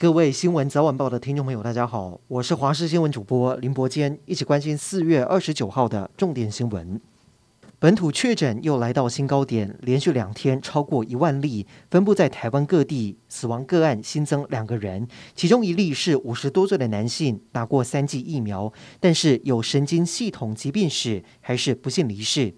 各位新闻早晚报的听众朋友，大家好，我是华视新闻主播林伯坚，一起关心四月二十九号的重点新闻。本土确诊又来到新高点，连续两天超过一万例，分布在台湾各地。死亡个案新增两个人，其中一例是五十多岁的男性，打过三剂疫苗，但是有神经系统疾病史，还是不幸离世。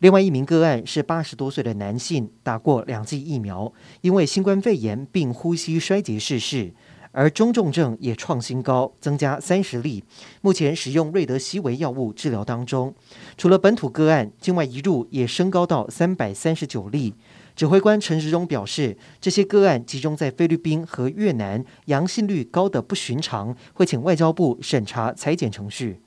另外一名个案是八十多岁的男性，打过两剂疫苗，因为新冠肺炎并呼吸衰竭逝世。而中重症也创新高，增加三十例，目前使用瑞德西韦药物治疗当中。除了本土个案，境外移入也升高到三百三十九例。指挥官陈时中表示，这些个案集中在菲律宾和越南，阳性率高得不寻常，会请外交部审查采检程序。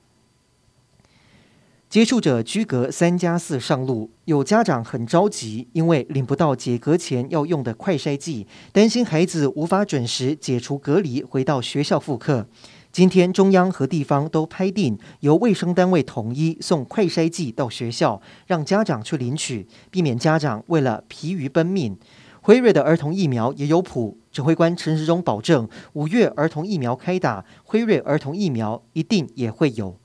接触者居隔三加四上路，有家长很着急，因为领不到解隔前要用的快筛剂，担心孩子无法准时解除隔离，回到学校复课。今天中央和地方都拍定，由卫生单位统一送快筛剂到学校，让家长去领取，避免家长为了疲于奔命。辉瑞的儿童疫苗也有谱，指挥官陈时中保证，五月儿童疫苗开打，辉瑞儿童疫苗一定也会有。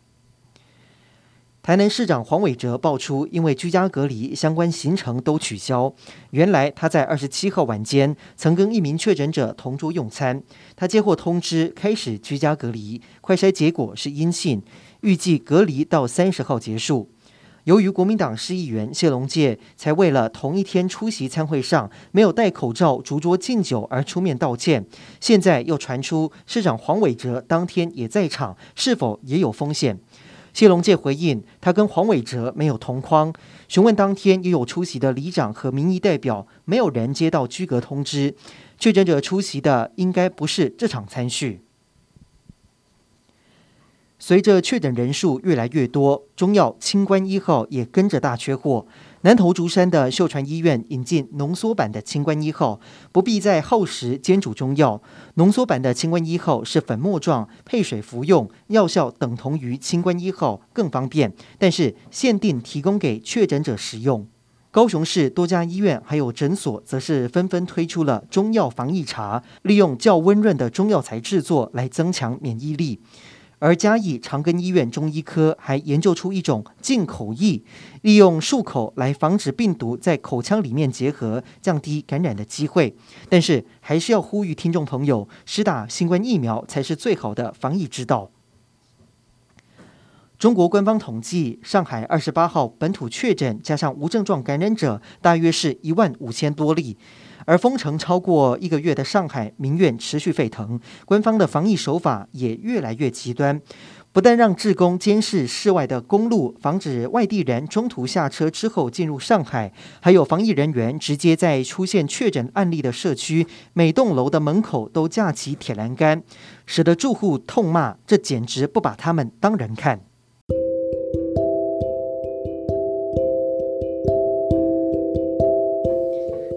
台南市长黄伟哲爆出，因为居家隔离相关行程都取消。原来他在二十七号晚间曾跟一名确诊者同桌用餐，他接获通知开始居家隔离，快筛结果是阴性，预计隔离到三十号结束。由于国民党市议员谢龙介才为了同一天出席餐会上没有戴口罩逐桌敬酒而出面道歉，现在又传出市长黄伟哲当天也在场，是否也有风险？谢龙介回应，他跟黄伟哲没有同框。询问当天也有出席的里长和民意代表，没有人接到居格通知。确诊者出席的应该不是这场餐叙。随着确诊人数越来越多，中药清关一号也跟着大缺货。南投竹山的秀传医院引进浓缩版的清冠一号，不必再耗时煎煮中药。浓缩版的清冠一号是粉末状，配水服用，药效等同于清冠一号，更方便。但是限定提供给确诊者食用。高雄市多家医院还有诊所，则是纷纷推出了中药防疫茶，利用较温润的中药材制作来增强免疫力。而嘉义长庚医院中医科还研究出一种净口液，利用漱口来防止病毒在口腔里面结合，降低感染的机会。但是还是要呼吁听众朋友，施打新冠疫苗才是最好的防疫之道。中国官方统计，上海二十八号本土确诊加上无症状感染者，大约是一万五千多例。而封城超过一个月的上海，民怨持续沸腾，官方的防疫手法也越来越极端，不但让志工监视室外的公路，防止外地人中途下车之后进入上海，还有防疫人员直接在出现确诊案例的社区，每栋楼的门口都架起铁栏杆，使得住户痛骂：这简直不把他们当人看。